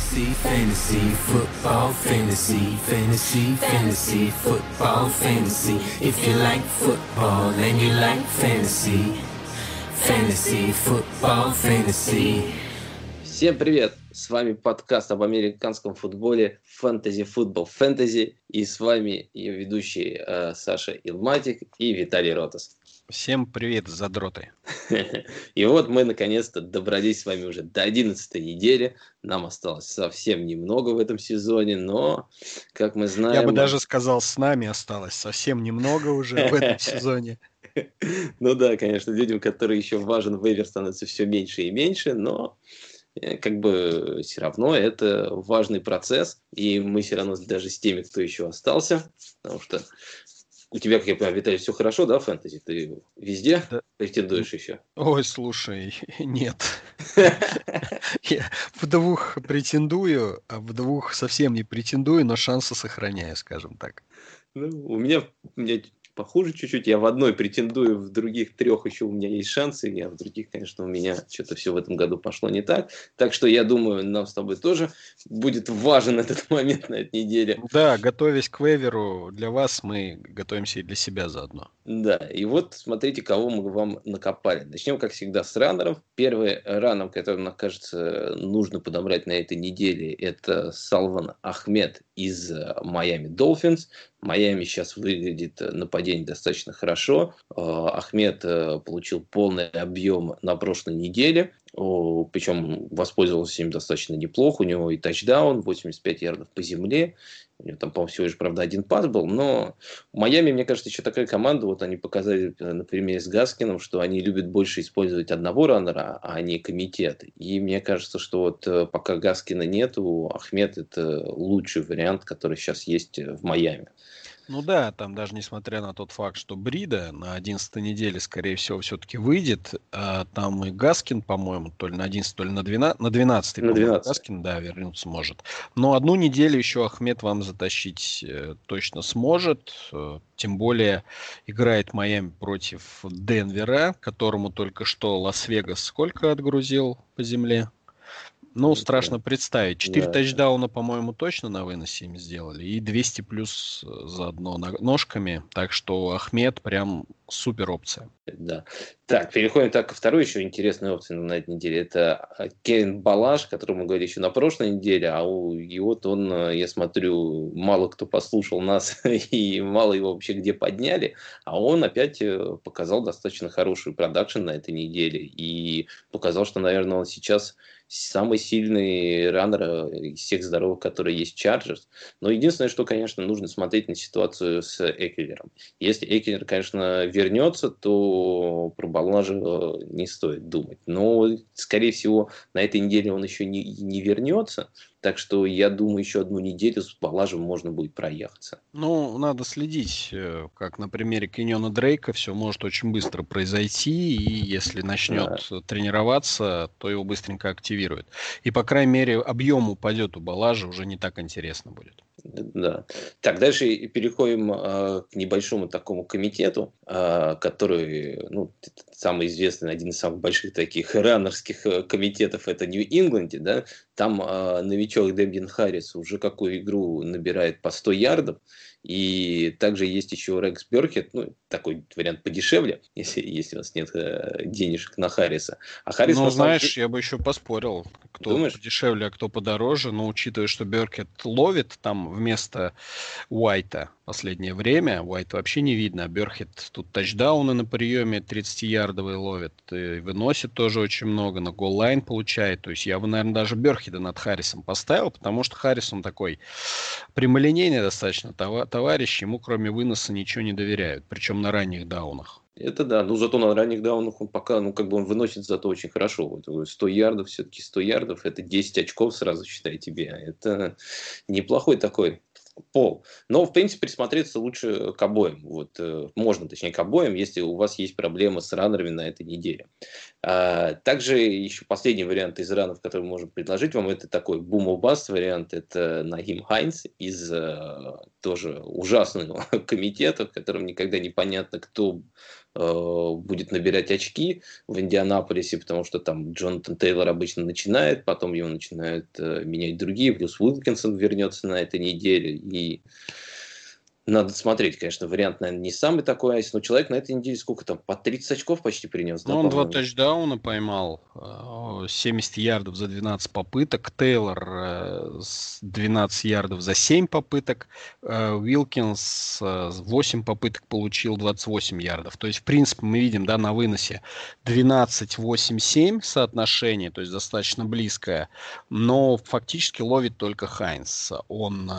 Fantasy, fantasy, football, fantasy, fantasy, fantasy, football, fantasy. If you like football and you like fantasy, fantasy, football, fantasy. Всем привет! С вами подкаст об американском футболе Fantasy Football Fantasy. И с вами ее ведущие э, Саша Илматик и Виталий Ротас. Всем привет, задроты. И вот мы наконец-то добрались с вами уже до 11 недели. Нам осталось совсем немного в этом сезоне, но, как мы знаем... Я бы даже сказал, с нами осталось совсем немного уже в этом сезоне. Ну да, конечно, людям, которые еще важен вейвер, становится все меньше и меньше, но э, как бы все равно это важный процесс, и мы все равно даже с теми, кто еще остался, потому что у тебя, как я понимаю, Виталий, все хорошо, да, фэнтези? Ты везде да. претендуешь еще? Ой, слушай, нет. Я в двух претендую, а в двух совсем не претендую, но шансы сохраняю, скажем так. Ну, у меня, у меня похуже чуть-чуть. Я в одной претендую, в других трех еще у меня есть шансы, а в других, конечно, у меня что-то все в этом году пошло не так. Так что я думаю, нам с тобой тоже будет важен этот момент на этой неделе. Да, готовясь к вейверу, для вас мы готовимся и для себя заодно. Да, и вот смотрите, кого мы вам накопали. Начнем, как всегда, с раннеров. Первый раннер, который, мне кажется, нужно подобрать на этой неделе, это Салван Ахмед из Майами Долфинс. Майами сейчас выглядит нападение достаточно хорошо. А, Ахмед э, получил полный объем на прошлой неделе. Причем воспользовался им достаточно неплохо. У него и тачдаун, 85 ярдов по земле. У него там, по-моему, всего лишь, правда, один пас был. Но Майами, мне кажется, еще такая команда. Вот они показали э, на примере с Гаскином, что они любят больше использовать одного раннера, а не комитет. И мне кажется, что вот э, пока Гаскина нету, Ахмед это лучший вариант, который сейчас есть в Майами. Ну да, там даже несмотря на тот факт, что Брида на 11 неделе, скорее всего, все-таки выйдет, а там и Гаскин, по-моему, то ли на 11, то ли на 12, на 12, на 12. Гаскин, да, вернуться может. Но одну неделю еще Ахмед вам затащить э, точно сможет, э, тем более играет Майами против Денвера, которому только что Лас-Вегас сколько отгрузил по земле? Ну, страшно представить. Четыре да. тачдауна, по-моему, точно на выносе им сделали. И 200 плюс заодно ножками. Так что Ахмед прям супер опция. Да. Так, переходим так ко второй еще интересной опции на этой неделе. Это а, Кевин Балаш, который мы говорили еще на прошлой неделе, а у, вот он, э, я смотрю, мало кто послушал нас и мало его вообще где подняли, а он опять э, показал достаточно хороший продакшн на этой неделе и показал, что, наверное, он сейчас самый сильный раннер э, из всех здоровых, которые есть Чарджерс. Но единственное, что, конечно, нужно смотреть на ситуацию с Экелером. Если Экелер, конечно, вернется, то про Балажа э, не стоит думать. Но, скорее всего, на этой неделе он еще не, не вернется. Так что я думаю, еще одну неделю с Балажем можно будет проехаться. Ну, надо следить, э, как на примере Кеньона Дрейка, все может очень быстро произойти, и если начнет да. тренироваться, то его быстренько активируют. И, по крайней мере, объем упадет у Балажа, уже не так интересно будет. Да. Так, дальше переходим э, к небольшому такому комитету, э, который, ну, самый известный, один из самых больших таких раннерских э, комитетов, это Нью-Ингланде, да, там э, новичок Дэмбин Харрис уже какую игру набирает по 100 ярдов, и также есть еще Рекс Беркет, ну, такой вариант подешевле, если, если у нас нет э, денежек на Харриса. А Харрис, ну, знаешь, деле... я бы еще поспорил, кто Думаешь? подешевле, а кто подороже, но учитывая, что Беркет ловит там вместо Уайта последнее время, Уайт вообще не видно, а Беркет тут тачдауны на приеме 30-ярдовые ловит, и выносит тоже очень много, на голлайн получает, то есть я бы, наверное, даже Берхеда над Харрисом поставил, потому что Харрис, он такой прямолинейный достаточно товарищ, ему кроме выноса ничего не доверяют, причем на ранних даунах. Это да, но зато на ранних даунах он пока, ну, как бы он выносит зато очень хорошо. Вот 100 ярдов, все-таки 100 ярдов, это 10 очков сразу, считай тебе. Это неплохой такой пол. Но, в принципе, присмотреться лучше к обоим. Вот, э, можно, точнее, к обоим, если у вас есть проблемы с раннерами на этой неделе. А, также еще последний вариант из ранов, который мы можем предложить вам, это такой бум баст вариант, это Нагим Хайнс из э, тоже ужасного комитета, в котором никогда не понятно, кто будет набирать очки в Индианаполисе, потому что там Джонатан Тейлор обычно начинает, потом его начинают э, менять другие, плюс Уилкинсон вернется на этой неделе, и надо смотреть, конечно, вариант, наверное, не самый такой айс, но человек на этой неделе сколько там, по 30 очков почти принес. Ну, да, он два тачдауна поймал, 70 э, ярдов за 12 попыток, Тейлор 12 э, ярдов за 7 попыток, э, Уилкинс 8 попыток получил 28 ярдов. То есть, в принципе, мы видим, да, на выносе 12-8-7 соотношение, то есть достаточно близкое, но фактически ловит только Хайнс. Он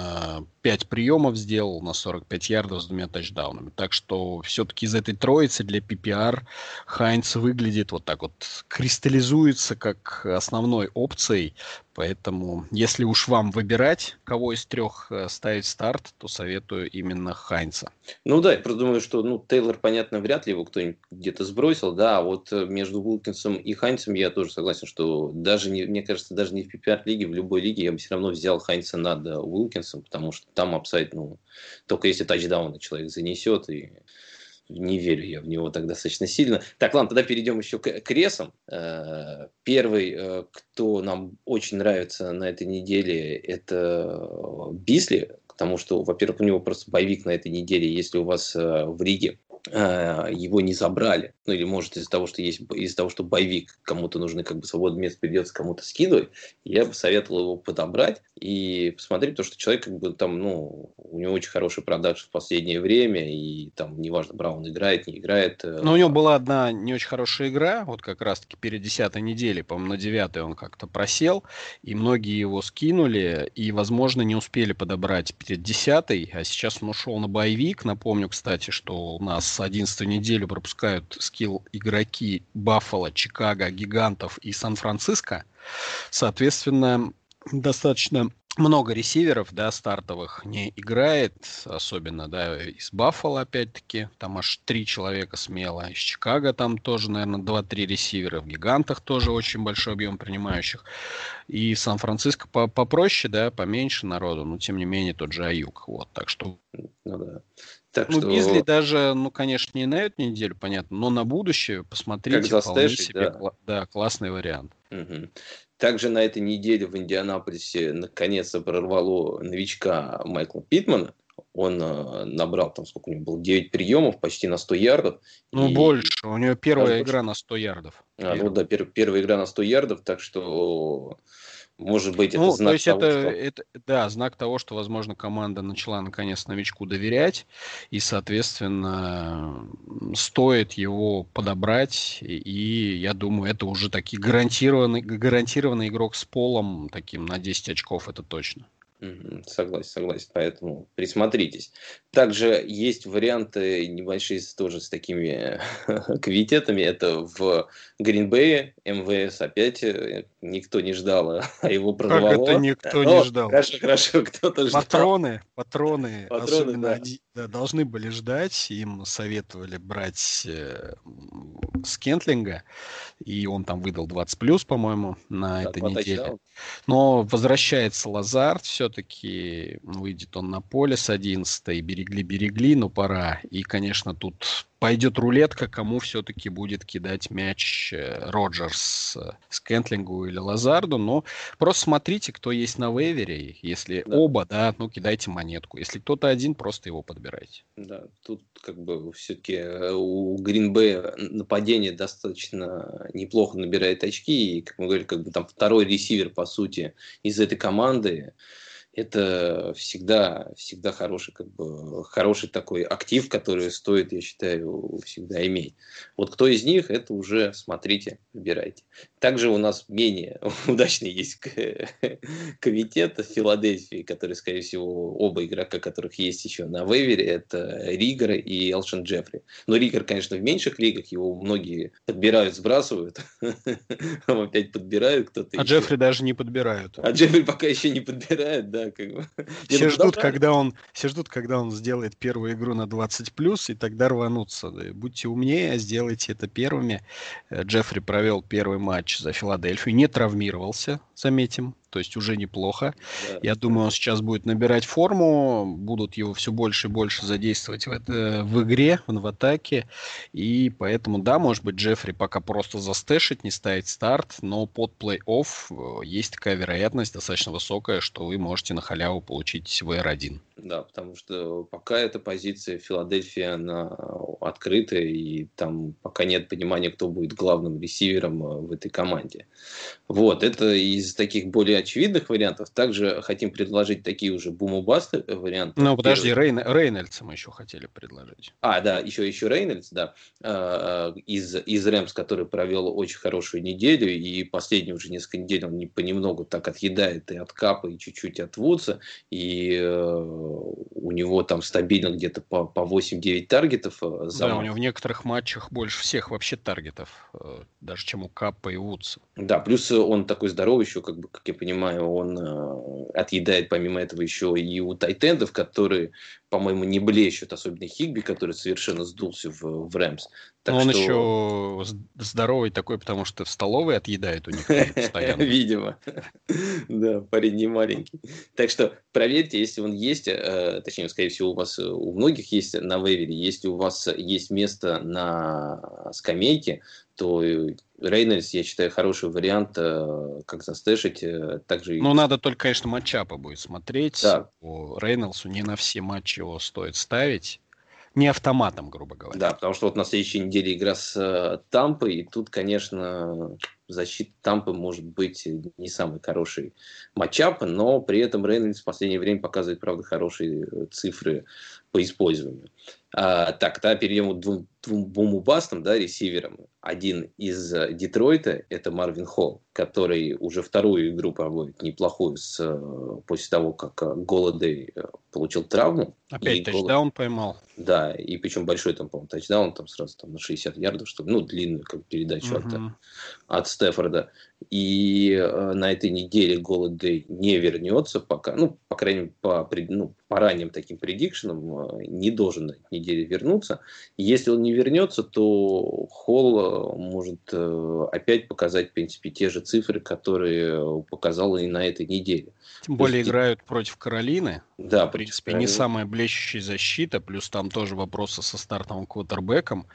5 приемов сделал на 45 ярдов с двумя тачдаунами. Так что все-таки из этой троицы для PPR Хайнц выглядит вот так вот, кристаллизуется как основной опцией. Поэтому, если уж вам выбирать, кого из трех э, ставить старт, то советую именно Хайнца. Ну да, я думаю, что ну, Тейлор, понятно, вряд ли его кто-нибудь где-то сбросил, да, а вот э, между Уилкинсом и Хайнцем я тоже согласен, что даже, не, мне кажется, даже не в PPR-лиге, в любой лиге я бы все равно взял Хайнца над э, Уилкинсом, потому что там upside, ну, только если тачдауны человек занесет, и не верю я в него так достаточно сильно. Так, ладно, тогда перейдем еще к, к ресам. Э, первый, э, кто нам очень нравится на этой неделе, это Бисли, потому что, во-первых, у него просто боевик на этой неделе, если у вас э, в Риге Э, его не забрали, ну или может из-за того, что есть из-за того, что боевик кому-то нужны как бы свободное место придется кому-то скидывать, я бы советовал его подобрать и посмотреть, то, что человек как бы там, ну, у него очень хороший продакшн в последнее время, и там неважно, Браун играет, не играет. Э, Но у него была одна не очень хорошая игра, вот как раз-таки перед десятой неделей, по-моему, на девятой он как-то просел, и многие его скинули, и, возможно, не успели подобрать перед десятой, а сейчас он ушел на боевик. Напомню, кстати, что у нас с 11 неделю пропускают скилл игроки Баффало, Чикаго, Гигантов и Сан-Франциско. Соответственно, достаточно много ресиверов, да, стартовых не играет, особенно, да, из Баффала, опять-таки, там аж три человека смело, из Чикаго там тоже, наверное, два-три ресивера, в Гигантах тоже очень большой объем принимающих, и Сан-Франциско попроще, да, поменьше народу, но тем не менее тот же Аюк, вот, так что... Ну, да. Так ну, что... Бизли даже, ну, конечно, не на эту неделю, понятно, но на будущее посмотрите, как вполне себе да. Кла- да, классный вариант. Угу. Также на этой неделе в Индианаполисе наконец-то прорвало новичка Майкла Питмана. Он э, набрал, там сколько у него было, 9 приемов, почти на 100 ярдов. Ну, и... больше. У него первая игра больше. на 100 ярдов. А, ну да, пер- первая игра на 100 ярдов, так что может быть, это ну, знак то есть того, это, что... это, да, знак того, что, возможно, команда начала наконец новичку доверять, и, соответственно, стоит его подобрать, и, и я думаю, это уже такие гарантированный, гарантированный игрок с полом, таким на 10 очков, это точно. Согласен, согласен. Поэтому присмотритесь. Также есть варианты небольшие тоже с такими квитетами. Это в Гринбее МВС опять э, никто не ждал, а его прорвало. Как это никто не ждал? Хорошо, хорошо, кто-то ждал. Патроны, патроны, патроны особенно да. Они, да, должны были ждать. Им советовали брать э, Скентлинга, и он там выдал 20 плюс, по-моему, на да, этой неделе. Но возвращается Лазард, все-таки выйдет он на поле с 11 берегли-берегли, но пора. И, конечно, тут пойдет рулетка, кому все-таки будет кидать мяч э, Роджерс, э, Скентлингу или Лазарду. Но просто смотрите, кто есть на вейвере. Если да. оба, да, ну кидайте монетку. Если кто-то один, просто его подбирайте. Да, тут как бы все-таки э, у Гринбея нападение достаточно неплохо набирает очки. И, как мы говорили, как бы там второй ресивер, по сути, из этой команды это всегда, всегда хороший, как бы, хороший такой актив, который стоит, я считаю, всегда иметь. Вот кто из них, это уже смотрите, выбирайте. Также у нас менее удачный есть комитет в Филадельфии, который, скорее всего, оба игрока, которых есть еще на вейвере, это Ригер и Элшин Джеффри. Но Ригер, конечно, в меньших лигах, его многие подбирают, сбрасывают, а опять подбирают кто-то. А еще. Джеффри даже не подбирают. А Джеффри пока еще не подбирают, да да, как бы. Все ну, ждут, когда он, все ждут, когда он сделает первую игру на 20 плюс, и тогда рванутся. Будьте умнее, сделайте это первыми. Э, Джеффри провел первый матч за Филадельфию, не травмировался, заметим то есть уже неплохо. Да. Я думаю, он сейчас будет набирать форму, будут его все больше и больше задействовать в, это, в игре, в атаке, и поэтому, да, может быть, Джеффри пока просто застэшить, не ставить старт, но под плей-офф э, есть такая вероятность достаточно высокая, что вы можете на халяву получить ВР-1. Да, потому что пока эта позиция Филадельфия, она открытая, и там пока нет понимания, кто будет главным ресивером э, в этой команде. Вот, это из таких более очевидных вариантов. Также хотим предложить такие уже бумубасты варианты. Ну, подожди, Рейн, Рейнольдса мы еще хотели предложить. А, да, еще, еще Рейнольдс, да, а, из, из Рэмс, который провел очень хорошую неделю, и последние уже несколько недель он не, понемногу так отъедает и от Капа, и чуть-чуть от Вудса, и э, у него там стабильно где-то по, по 8-9 таргетов. Э, за да, у него в некоторых матчах больше всех вообще таргетов, э, даже чем у Капа и Вудса. Да, плюс он такой здоровый еще, как бы, как я понимаю, он э, отъедает помимо этого еще и у тайтендов, которые, по-моему, не блещут, особенно Хигби, который совершенно сдулся в, в Рэмс. Так он что... еще здоровый такой, потому что в столовой отъедает у них постоянно. Видимо. Да, парень не маленький. Так что проверьте, если он есть, э, точнее, скорее всего, у вас э, у многих есть на вейвере, если у вас есть место на скамейке, то Рейнольдс, я считаю, хороший вариант, э, как застэшить. Э, также... Ну, надо только, конечно, матчапы будет смотреть. Да. По Рейнольдсу не на все матчи его стоит ставить. Не автоматом, грубо говоря. Да, потому что вот на следующей неделе игра с э, Тампой, и тут, конечно, защита Тампы может быть не самый хороший матчап, но при этом Рейнольдс в последнее время показывает, правда, хорошие цифры по использованию. А, так, тогда перейдем к двум, двум бумубастам, да, ресиверам. Один из э, Детройта – это Марвин Холл, который уже вторую игру проводит неплохую с, э, после того, как э, Голодей получил травму. Опять тачдаун Голод... поймал. Да, и причем большой там, по-моему, тачдаун, там сразу там, на 60 ярдов, что ну, длинную как передачу угу. от, от Стефорда. И э, на этой неделе Голодей не вернется пока, ну, по крайней мере, по, ну, по ранним таким предикшенам, не должен на этой неделе вернуться. Если он не вернется, то Холл э, может э, опять показать, в принципе, те же цифры, которые показал и на этой неделе. Тем более есть, играют против Каролины. Да, в принципе, не самая блещущая защита, плюс там тоже вопросы со стартовым квотербеком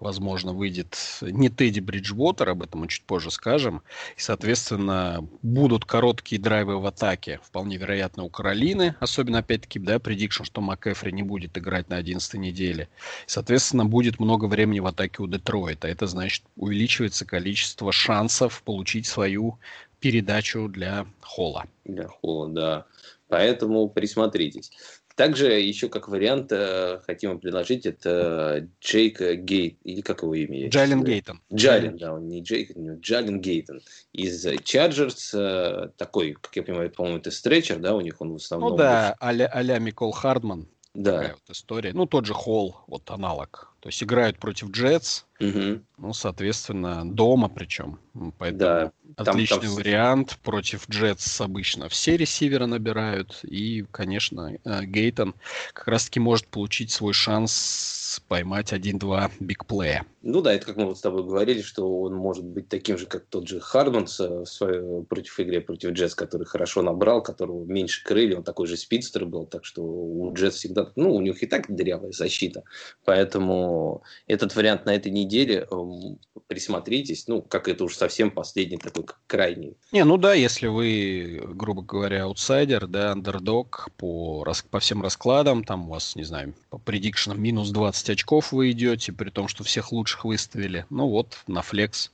возможно, выйдет не Тедди Бриджвотер, об этом мы чуть позже скажем. И, соответственно, будут короткие драйвы в атаке, вполне вероятно, у Каролины, особенно, опять-таки, да, предикшн, что МакЭфри не будет играть на 11 неделе. И, соответственно, будет много времени в атаке у Детройта. Это значит, увеличивается количество шансов получить свою передачу для Холла. Для Холла, да. Поэтому присмотритесь. Также еще как вариант э, хотим предложить, это Джейк Гейт, или как его имя? Джайлен Гейтон. Джайлен, да, он не Джейк, не Джайлен Гейтон. Из Чарджерс, э, такой, как я понимаю, по-моему, это стретчер, да, у них он в основном... Ну да, а-ля, а Микол Хардман. Да. Такая вот история. Ну, тот же Холл, вот аналог. То есть играют против Джетс, угу. ну, соответственно, дома причем. Поэтому да, отличный там, там... вариант. Против Джетс обычно все ресиверы набирают. И, конечно, э, Гейтон как раз-таки может получить свой шанс поймать один-два бигплея. Ну да, это как мы вот с тобой говорили, что он может быть таким же, как тот же Хардманс в своей, против игре против Джетс, который хорошо набрал, которого меньше крыли, он такой же спидстер был, так что у Джетс всегда, ну, у них и так дырявая защита, поэтому этот вариант на этой неделе эм, присмотритесь, ну, как это уж совсем последний такой крайний. Не, ну да, если вы, грубо говоря, аутсайдер, да, андердог по, по всем раскладам, там у вас, не знаю, по предикшенам минус 20 очков вы идете, при том, что всех лучших выставили. Ну вот, на флекс,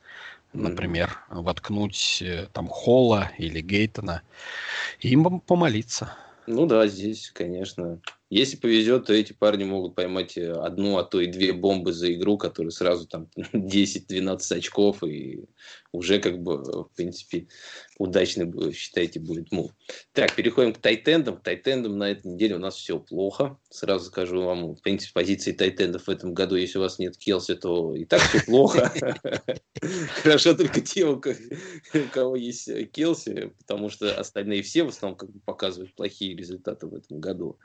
например, mm-hmm. воткнуть э, там Холла или Гейтона и им помолиться. Ну да, здесь, конечно, Если повезет, то эти парни могут поймать э, одну, а то и две бомбы за игру, которые сразу там 10-12 очков, и уже как бы, в принципе, удачный, считайте, будет мув. Так, переходим к тайтендам. К тайтендам на этой неделе у нас все плохо. Сразу скажу вам, в принципе, позиции тайтендов в этом году, если у вас нет Келси, то и так все плохо. Хорошо только те, у кого есть Келси, потому что остальные все в основном как бы показывают плохие результаты в этом году.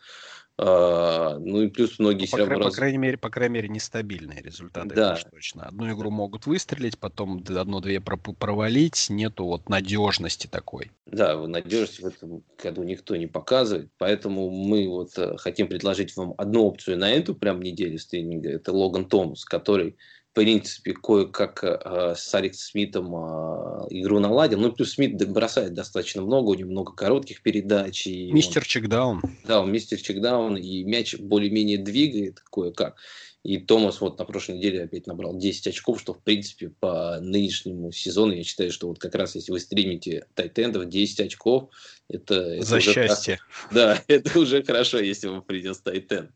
А, ну и плюс многие ну, по, равно... по крайней мере, по крайней мере, нестабильные результаты. Да. точно. Одну игру могут выстрелить, потом одну-две провалить, нету вот надежности такой. Да, надежности в этом году никто не показывает, поэтому мы вот э, хотим предложить вам одну опцию на эту прям неделю стриминга. Это Логан Томас, который принципе, кое-как э, с Алекс Смитом э, игру наладил. Ну, плюс Смит бросает достаточно много, у него много коротких передач. И мистер он, чекдаун. Да, он мистер чекдаун, и мяч более-менее двигает кое-как. И Томас вот на прошлой неделе опять набрал 10 очков, что, в принципе, по нынешнему сезону, я считаю, что вот как раз если вы стримите тайтендов, 10 очков, это... это За счастье. Хорошо. Да, это уже хорошо, если вам придет тайтенд.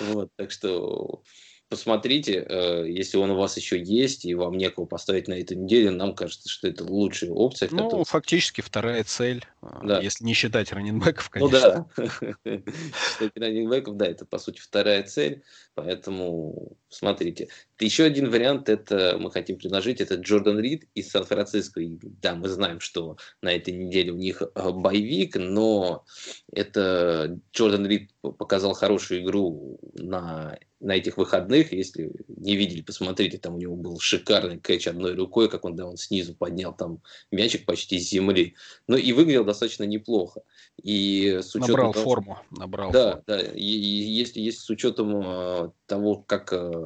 Вот, так что посмотрите, э, если он у вас еще есть, и вам некого поставить на эту неделю, нам кажется, что это лучшая опция. Ну, которая... фактически вторая цель, э, да. если не считать раненбеков, конечно. Ну да, считать раненбеков, да, это по сути вторая цель, поэтому смотрите. Еще один вариант, это мы хотим предложить, это Джордан Рид из Сан-Франциско. Да, мы знаем, что на этой неделе у них э, боевик, но это Джордан Рид показал хорошую игру на на этих выходных, если не видели, посмотрите, там у него был шикарный кэч одной рукой, как он, да, он снизу поднял там мячик почти с земли. Ну и выглядел достаточно неплохо. И с учетом набрал того, форму, набрал. Да, форму. да. И, и если, если с учетом э, того, как э,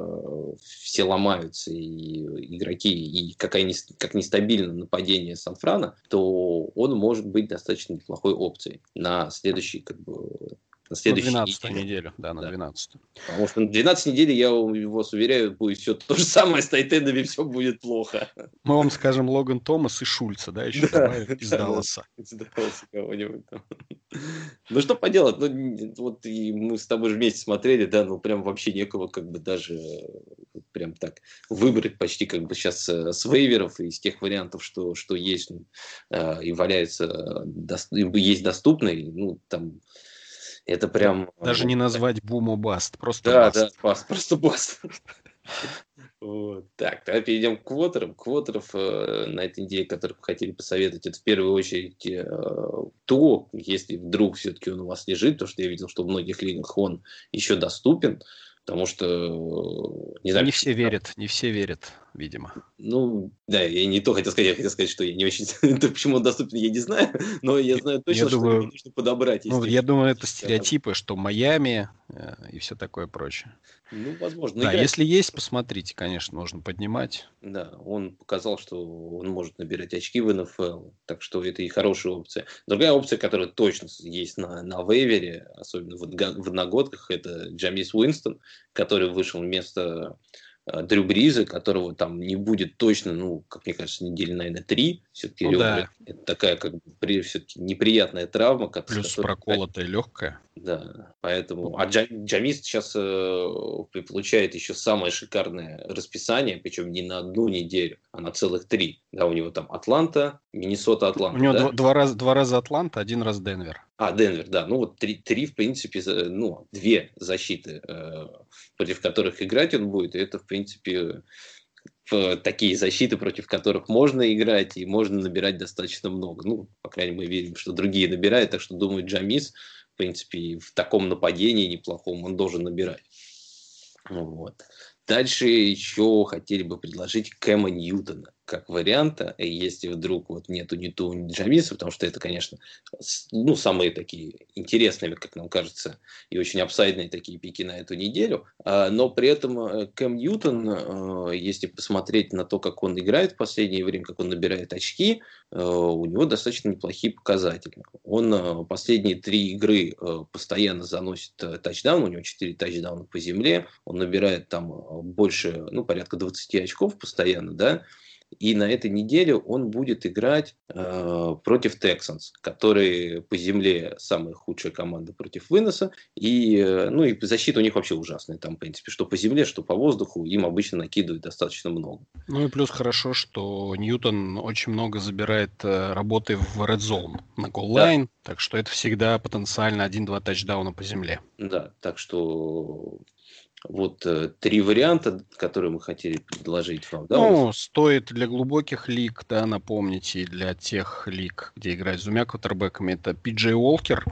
все ломаются и игроки, и какая не, как нестабильно нападение Сан-Франа, то он может быть достаточно неплохой опцией на следующий как бы на следующую на 12 неделю. неделю. Да, на да. 12 Потому что на 12 неделе, я вас уверяю, будет все то же самое с тайтендами, все будет плохо. Мы вам скажем Логан Томас и Шульца, да, еще да, добавим из Далласа. Из Далласа кого-нибудь там. Ну, что поделать, ну, вот и мы с тобой же вместе смотрели, да, ну, прям вообще некого как бы даже прям так выбрать почти как бы сейчас э, с вейверов из тех вариантов, что, что есть э, и валяются, есть доступные, ну, там это прям... Даже не назвать буму баст, просто да, баст. Да, баст, просто баст. Вот. Так, тогда перейдем к квотерам. Квотеров э, на этой неделе, которых хотели посоветовать, это в первую очередь э, то, если вдруг все-таки он у вас лежит, то что я видел, что в многих лигах он еще доступен, потому что... Не, знаю, не все верят, не все верят видимо. Ну, да, я не то хотел сказать, я хотел сказать, что я не очень... Почему он доступен, я не знаю, но я знаю точно, я что думаю, его нужно подобрать. Ну, я думаю, это стереотипы, что Майами э, и все такое прочее. Ну, возможно. Да, играть... если есть, посмотрите, конечно, нужно поднимать. Да, он показал, что он может набирать очки в НФЛ, так что это и хорошая опция. Другая опция, которая точно есть на, на вейвере, особенно в, в одногодках, это Джамис Уинстон, который вышел вместо Дрю Бриза, которого там не будет точно, ну, как мне кажется, недели, наверное, три. Все-таки ну, да. это такая, как бы, все-таки неприятная травма. Плюс которая... проколотая легкая. Да, поэтому... А Джам... Джамис сейчас э, получает еще самое шикарное расписание, причем не на одну неделю, а на целых три. Да, у него там Атланта, Миннесота, Атланта. У него да? два, два, раза, два раза Атланта, один раз Денвер. А, Денвер, да. Ну, вот три, три в принципе, ну, две защиты, э, против которых играть он будет. И это, в принципе, в такие защиты, против которых можно играть и можно набирать достаточно много. Ну, по крайней мере, мы верим, что другие набирают, так что, думаю, Джамис в принципе, в таком нападении неплохом он должен набирать. Вот. Дальше еще хотели бы предложить Кэма Ньютона как варианта, если вдруг вот нету ни Ту, ни Джамиса, потому что это, конечно, ну, самые такие интересные, как нам кажется, и очень апсайдные такие пики на эту неделю. А, но при этом э, Кэм Ньютон, э, если посмотреть на то, как он играет в последнее время, как он набирает очки, э, у него достаточно неплохие показатели. Он последние три игры постоянно заносит тачдаун, у него 4 тачдауна по земле, он набирает там больше, ну, порядка 20 очков постоянно, да, И на этой неделе он будет играть э, против Texans, которые по земле самая худшая команда против выноса. И, э, ну, и защита у них вообще ужасная. Там, в принципе, что по земле, что по воздуху, им обычно накидывают достаточно много. Ну и плюс хорошо, что Ньютон очень много забирает э, работы в Red Zone на голлайн, да. так что это всегда потенциально 1-2 тачдауна по земле. Да, так что вот э, три варианта, которые мы хотели предложить вам. Да, ну, стоит для глубоких лиг, да, напомнить, и для тех лиг, где играют с двумя квотербеками, это Пиджей Уолкер.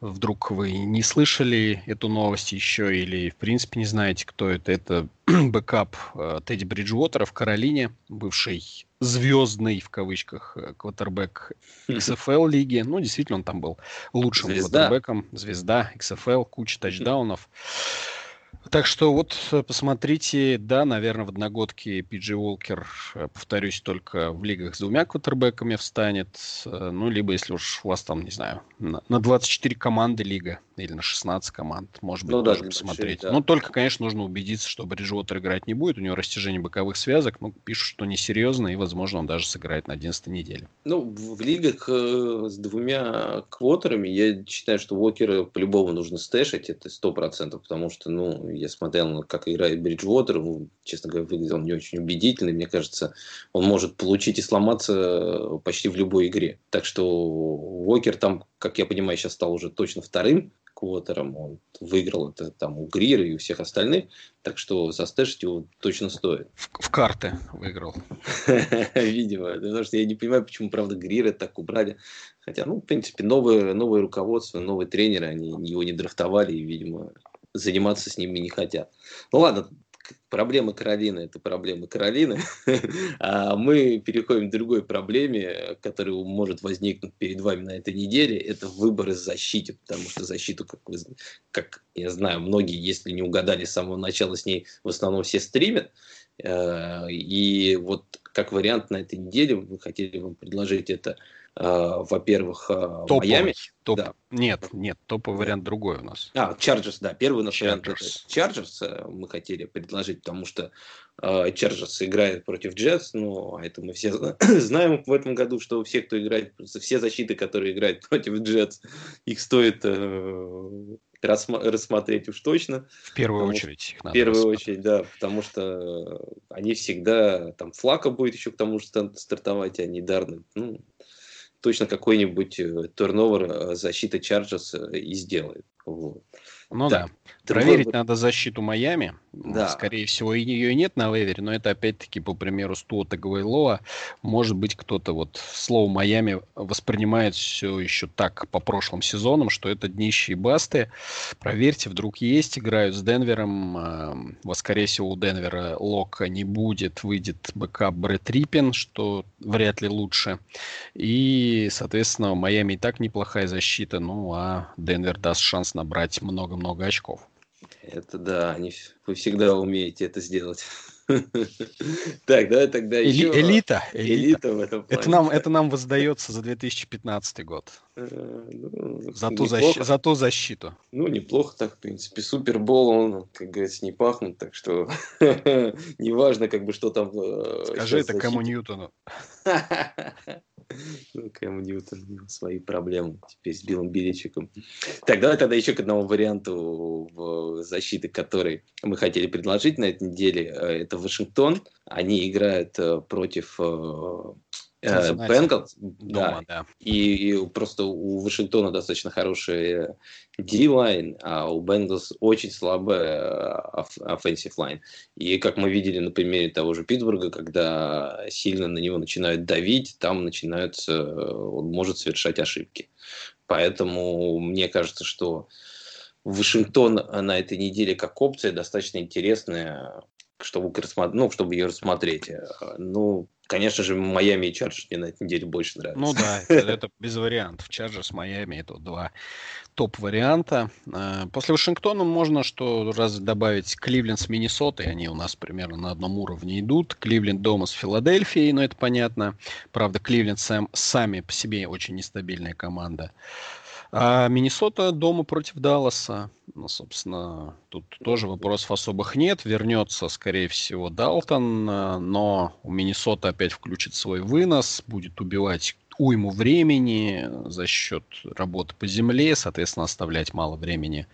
Вдруг вы не слышали эту новость еще или, в принципе, не знаете, кто это. Это backup э, Тедди Бриджуотера в Каролине, бывший звездный, в кавычках, э, квотербек XFL лиги. Ну, действительно, он там был лучшим звезда. квотербеком. Звезда, XFL, куча тачдаунов. Mm-hmm. Так что вот э, посмотрите, да, наверное, в одногодке Пиджи Уолкер, э, повторюсь, только в лигах с двумя квотербеками встанет. Э, ну, либо если уж у вас там, не знаю, на 24 команды лига или на 16 команд, может быть, ну, тоже да, посмотреть. Да. Ну, только, конечно, нужно убедиться, что Бриджуотер играть не будет. У него растяжение боковых связок. Ну, пишут, что несерьезно, и, возможно, он даже сыграет на 11 неделе. Ну, в лигах с двумя квотерами я считаю, что Уокера по-любому нужно стэшить, это 100%, потому что, ну, я смотрел, как играет Бриджвотер, ну, честно говоря, выглядел не очень убедительно. Мне кажется, он может получить и сломаться почти в любой игре. Так что Уокер там, как я понимаю, сейчас стал уже точно вторым квотером. Он выиграл это там у Грира и у всех остальных. Так что застэшить его точно стоит. В, в карты выиграл. Видимо. Потому что я не понимаю, почему, правда, Грира так убрали. Хотя, ну, в принципе, новое, новое руководство, новые тренеры, они его не драфтовали, и, видимо, заниматься с ними не хотят. Ну ладно, проблемы Каролины – это проблемы Каролины. а мы переходим к другой проблеме, которая может возникнуть перед вами на этой неделе. Это выборы защиты, потому что защиту, как, вы, как я знаю, многие, если не угадали с самого начала, с ней в основном все стримят. Э, и вот как вариант на этой неделе мы хотели вам предложить это – во-первых, э, топовый, Майами. Топ... Да. Нет, нет, топовый вариант другой у нас. А, Chargers, да, первый наш вариант это Chargers э, мы хотели предложить, потому что э, Chargers играет против ну, а это мы все знаем в этом году, что все, кто играет, все защиты, которые играют против Jets, их стоит э, рассмотреть уж точно. В первую очередь. в первую очередь, да, потому что они всегда, там, Флака будет еще к тому же стартовать, а не Дарны. Ну, точно какой-нибудь турновер защиты Чарджерс и сделает. Вот. Ну да. да. Проверить надо защиту Майами. Да. Скорее всего, ее нет на вейвере, но это опять-таки, по примеру Стуота Гвейлоа, может быть, кто-то вот слово Майами воспринимает все еще так по прошлым сезонам, что это днище и басты. Проверьте, вдруг есть, играют с Денвером. А, вот, скорее всего, у Денвера Лока не будет, выйдет backup Бретт Рипиен, что вряд ли лучше. И, соответственно, у Майами и так неплохая защита, ну а Денвер даст шанс набрать много-много очков. Это да, они, вы всегда умеете это сделать. Так, давай тогда еще... Элита, элита. в этом плане. Это нам, это нам воздается за 2015 год. Э, ну, за, ту защ... за ту защиту. Ну, неплохо так, в принципе. Супербол, он, как говорится, не пахнет, так что неважно, как бы, что там... Э, Скажи это кому Ньютону. Ну, Кэм Ньютон, свои проблемы теперь с Биллом Беличиком. Так, давай тогда еще к одному варианту защиты, который мы хотели предложить на этой неделе. Э, это Вашингтон. Они играют э, против Бенгалс, да. да. И, и просто у Вашингтона достаточно хороший D-лайн, а у Бенгалс очень слабая offensive line. И как мы видели на примере того же Питтсбурга, когда сильно на него начинают давить, там начинаются, он может совершать ошибки. Поэтому мне кажется, что Вашингтон на этой неделе как опция достаточно интересная, чтобы, ну, чтобы ее рассмотреть. Ну, Конечно же, Майами и Чарджерс мне на этой неделе больше нравятся. Ну да, это, это без вариантов. Чарджерс, Майами – это два топ-варианта. А, после Вашингтона можно что раз добавить Кливленд с Миннесотой. Они у нас примерно на одном уровне идут. Кливленд дома с Филадельфией, но это понятно. Правда, Кливленд сам, сами по себе очень нестабильная команда. А Миннесота дома против Далласа. Ну, собственно, тут тоже вопросов особых нет. Вернется, скорее всего, Далтон, э, но у Миннесоты опять включит свой вынос, будет убивать уйму времени за счет работы по земле, соответственно, оставлять мало времени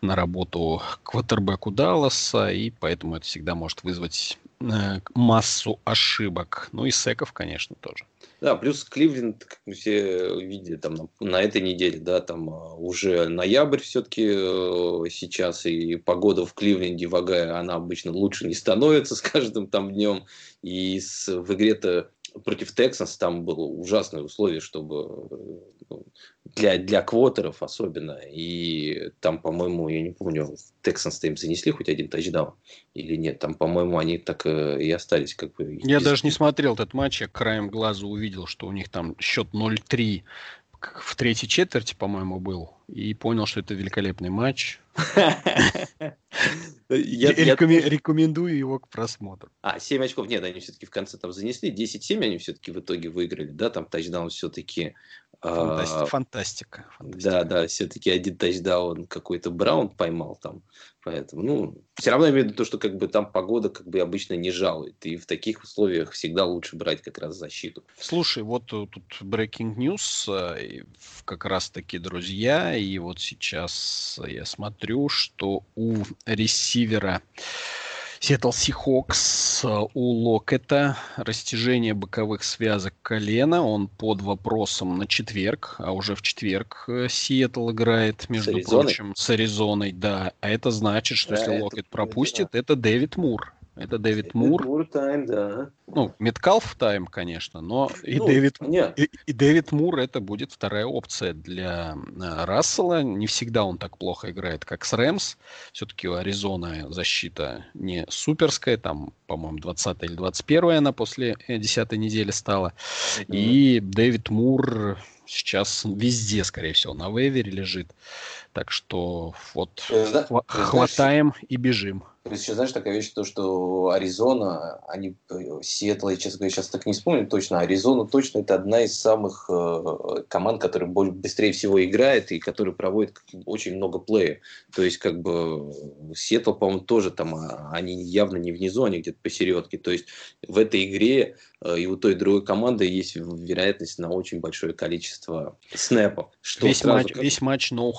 на работу квотербеку Далласа, и поэтому это всегда может вызвать э, массу ошибок. Ну и секов, конечно, тоже. Да, плюс Кливленд, как мы все видели, там на, этой неделе, да, там а, уже ноябрь все-таки э, сейчас, и погода в Кливленде, Вагая, она обычно лучше не становится с каждым там днем. И с, в игре-то против Тексанс там было ужасное условие, чтобы ну, для, для квотеров особенно. И там, по-моему, я не помню, Тексанс им занесли хоть один тачдаун или нет. Там, по-моему, они так и остались как бы... Я без... даже не смотрел этот матч, я краем глаза увидел, что у них там счет 0-3 в третьей четверти, по-моему, был. И понял, что это великолепный матч. Рекомендую его к просмотру. А, 7 очков. Нет, они все-таки в конце там занесли. 10-7 они все-таки в итоге выиграли. Да, там тачдаун все-таки Фантастика. фантастика. Да, да, все-таки один тачдаун какой-то Браун поймал там. Поэтому, ну, все равно имею в виду то, что как бы там погода как бы обычно не жалует. И в таких условиях всегда лучше брать как раз защиту. Слушай, вот тут breaking news как раз таки, друзья, и вот сейчас я смотрю, что у ресивера Seahawks э, у Локета растяжение боковых связок колена. Он под вопросом на четверг, а уже в четверг Сиэтл играет, между с прочим, с Аризоной. Да, а это значит, что да, если Локет пропустит, да. это Дэвид Мур. Это Дэвид Мур. Мур time, да. Ну, Меткалф time, конечно, но и, ну, Дэвид, и, и Дэвид Мур это будет вторая опция для э, Рассела. Не всегда он так плохо играет, как с Рэмс. Все-таки у Аризона защита не суперская, там, по-моему, 20 или 21 она после 10 недели стала. Mm-hmm. И Дэвид Мур сейчас везде, скорее всего, на вейвере лежит. Так что вот да, хватаем знаешь, и бежим. Есть еще, знаешь, такая вещь, то, что Аризона, они, Сиэтл, я, честно говоря, сейчас так не вспомню точно, Аризона точно это одна из самых э, команд, которая быстрее всего играет и которая проводит очень много плея. То есть, как бы, Сиэтл, по-моему, тоже там, а, они явно не внизу, они где-то посередке. То есть, в этой игре э, и у той и другой команды есть вероятность на очень большое количество снэпов. Что весь, сразу, матч, весь матч no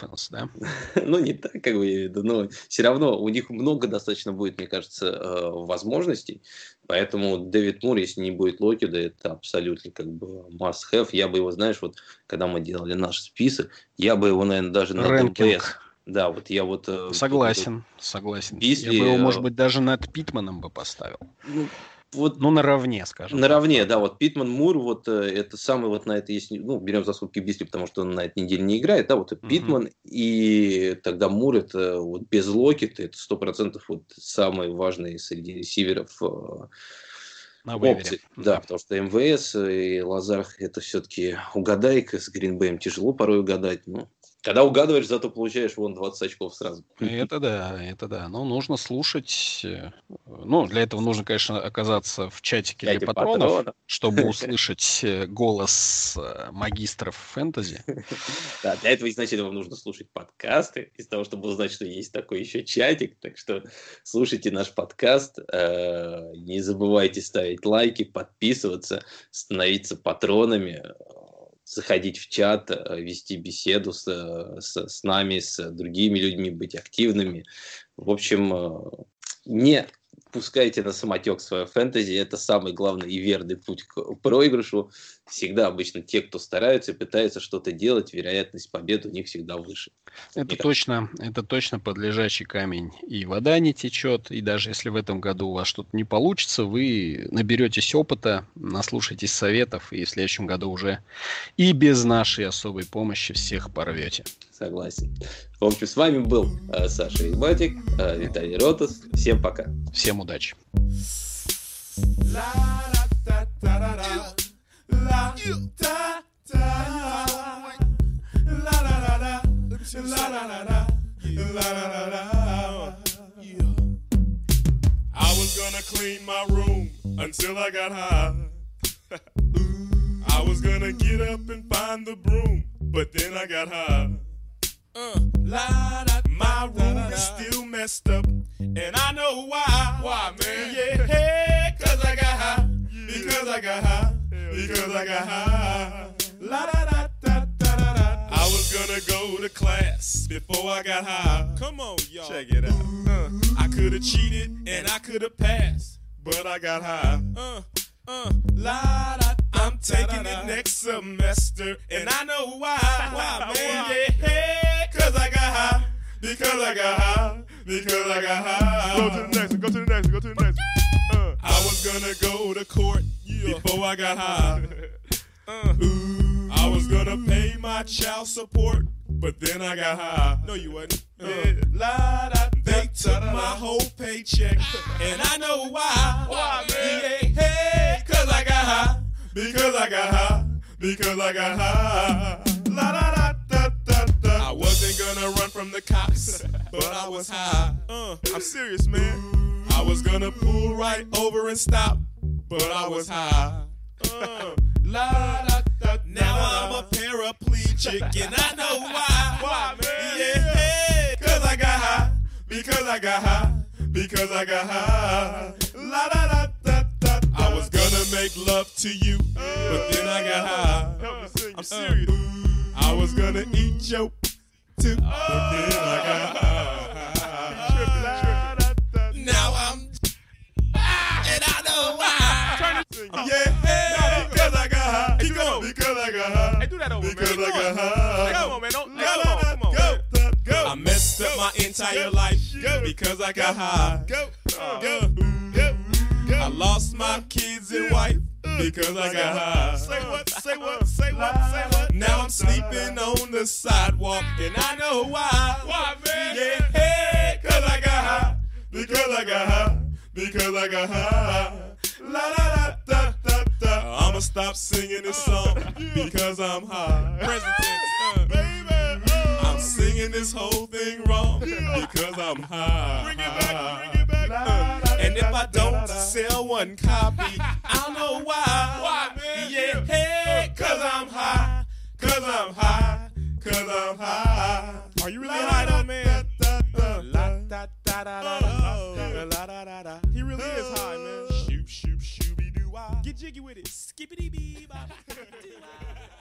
offense, да? ну, не так, как бы я имею в виду, но все равно у них много достаточно будет, мне кажется, э, возможностей. Поэтому Дэвид Мур, если не будет Локида, это абсолютно как бы must-have. Я бы его, знаешь, вот когда мы делали наш список, я бы его, наверное, даже на Рэнкинг. ДПС да, вот я вот... Э, согласен, вот, согласен. Если, я бы его, может быть, даже над Питманом бы поставил. Ну, вот, ну, наравне, скажем. Наравне, да, вот Питман Мур, вот э, это самый вот на это есть, ну, берем заслуги Бисли, потому что он на этой неделе не играет, да, вот угу. Питман, и тогда Мур, это вот без Локета, это сто процентов вот самый важный среди ресиверов э, на опции. Да, потому что МВС и Лазар это все-таки угадайка с Гринбэем тяжело порой угадать. Ну, когда угадываешь, зато получаешь вон 20 очков сразу. Это да, это да. Но нужно слушать. Э, ну, для этого нужно, конечно, оказаться в чатике для патронов, патрона. чтобы услышать э, голос э, магистров фэнтези. Да, для этого изначально вам нужно слушать подкасты, из того, чтобы узнать, что есть такой еще чатик. Так что слушайте наш подкаст. Не забывайте ставить лайки, подписываться, становиться патронами заходить в чат, э, вести беседу с, э, с, с нами, с другими людьми, быть активными. В общем, э, не пускайте на самотек свое фэнтези, это самый главный и верный путь к проигрышу. Всегда обычно те, кто стараются и пытаются что-то делать, вероятность победы у них всегда выше. Это Мне точно, кажется. это точно подлежащий камень. И вода не течет, и даже если в этом году у вас что-то не получится, вы наберетесь опыта, наслушаетесь советов, и в следующем году уже и без нашей особой помощи всех порвете. Согласен. В общем, с вами был э, Саша Игматик, э, Виталий Ротас. Всем пока. Всем удачи. I was gonna clean my room until I got high. I was gonna get up and find the broom. but then I got high. Uh, la, da, my room is still messed up, and I know why. Why, man? Yeah, hey, cause I got high. Because I got high. Because I got high. La da da da da da da. I was gonna go to class before I got high. Come on, y'all. Check it out. Uh, I could have cheated and I could have passed, but I got high. Uh, uh, la da. I'm taking it next semester, and I know why. Why, man? Yeah, cause I got high. Because I got high. Because I got high. Go to the next one. Go to the next one. Go to the next one. Uh. I was gonna go to court before I got high. Uh, ooh, I was gonna pay my child support, but then I got high. No, you wasn't. Uh, la, da, they took my whole paycheck, and I know why. Why, man? Yeah, hey, cause I got high. Because I got high. Because I got high. La da da da da da. I wasn't gonna run from the cops, but I was high. Uh, I'm serious, man. I was gonna pull right over and stop, but I was high. Uh, la da da. Now I'm a paraplegic, and I know why. Why, man? Yeah, cause I got high. Because I got high. Because I got high. La da da da da. I was gonna make love to you, but then I got high. I'm serious. I was gonna eat your too, but then I got high. Why. Yeah, because I got high. Hey, go. Because I got high. Hey, do that over, Because man. I got Hey, high. come on, man. Don't, Go, come on, come on. go, man. go. I messed up my entire life because I got high. Go, go, go, go. I lost my kids and wife uh. because I got high. Say what? Say what? Say what? Say what? Now I'm sleeping on the sidewalk and I know why. Why, man? Yeah, hey, cause I got high. Because I got high. Because I got high. La da I'ma stop singing this song uh, because I'm high. Present tense, uh, baby. Uh. I'm singing this whole thing wrong because I'm high. Bring it back, bring it back. Uh, and if I don't sell one copy, I'll know why. Why, man? Yeah, hey, cause I'm high. Cause I'm high. Cause I'm high. Are you really high though, man? He really is high, man. Get jiggy with it. Skippity bee bop.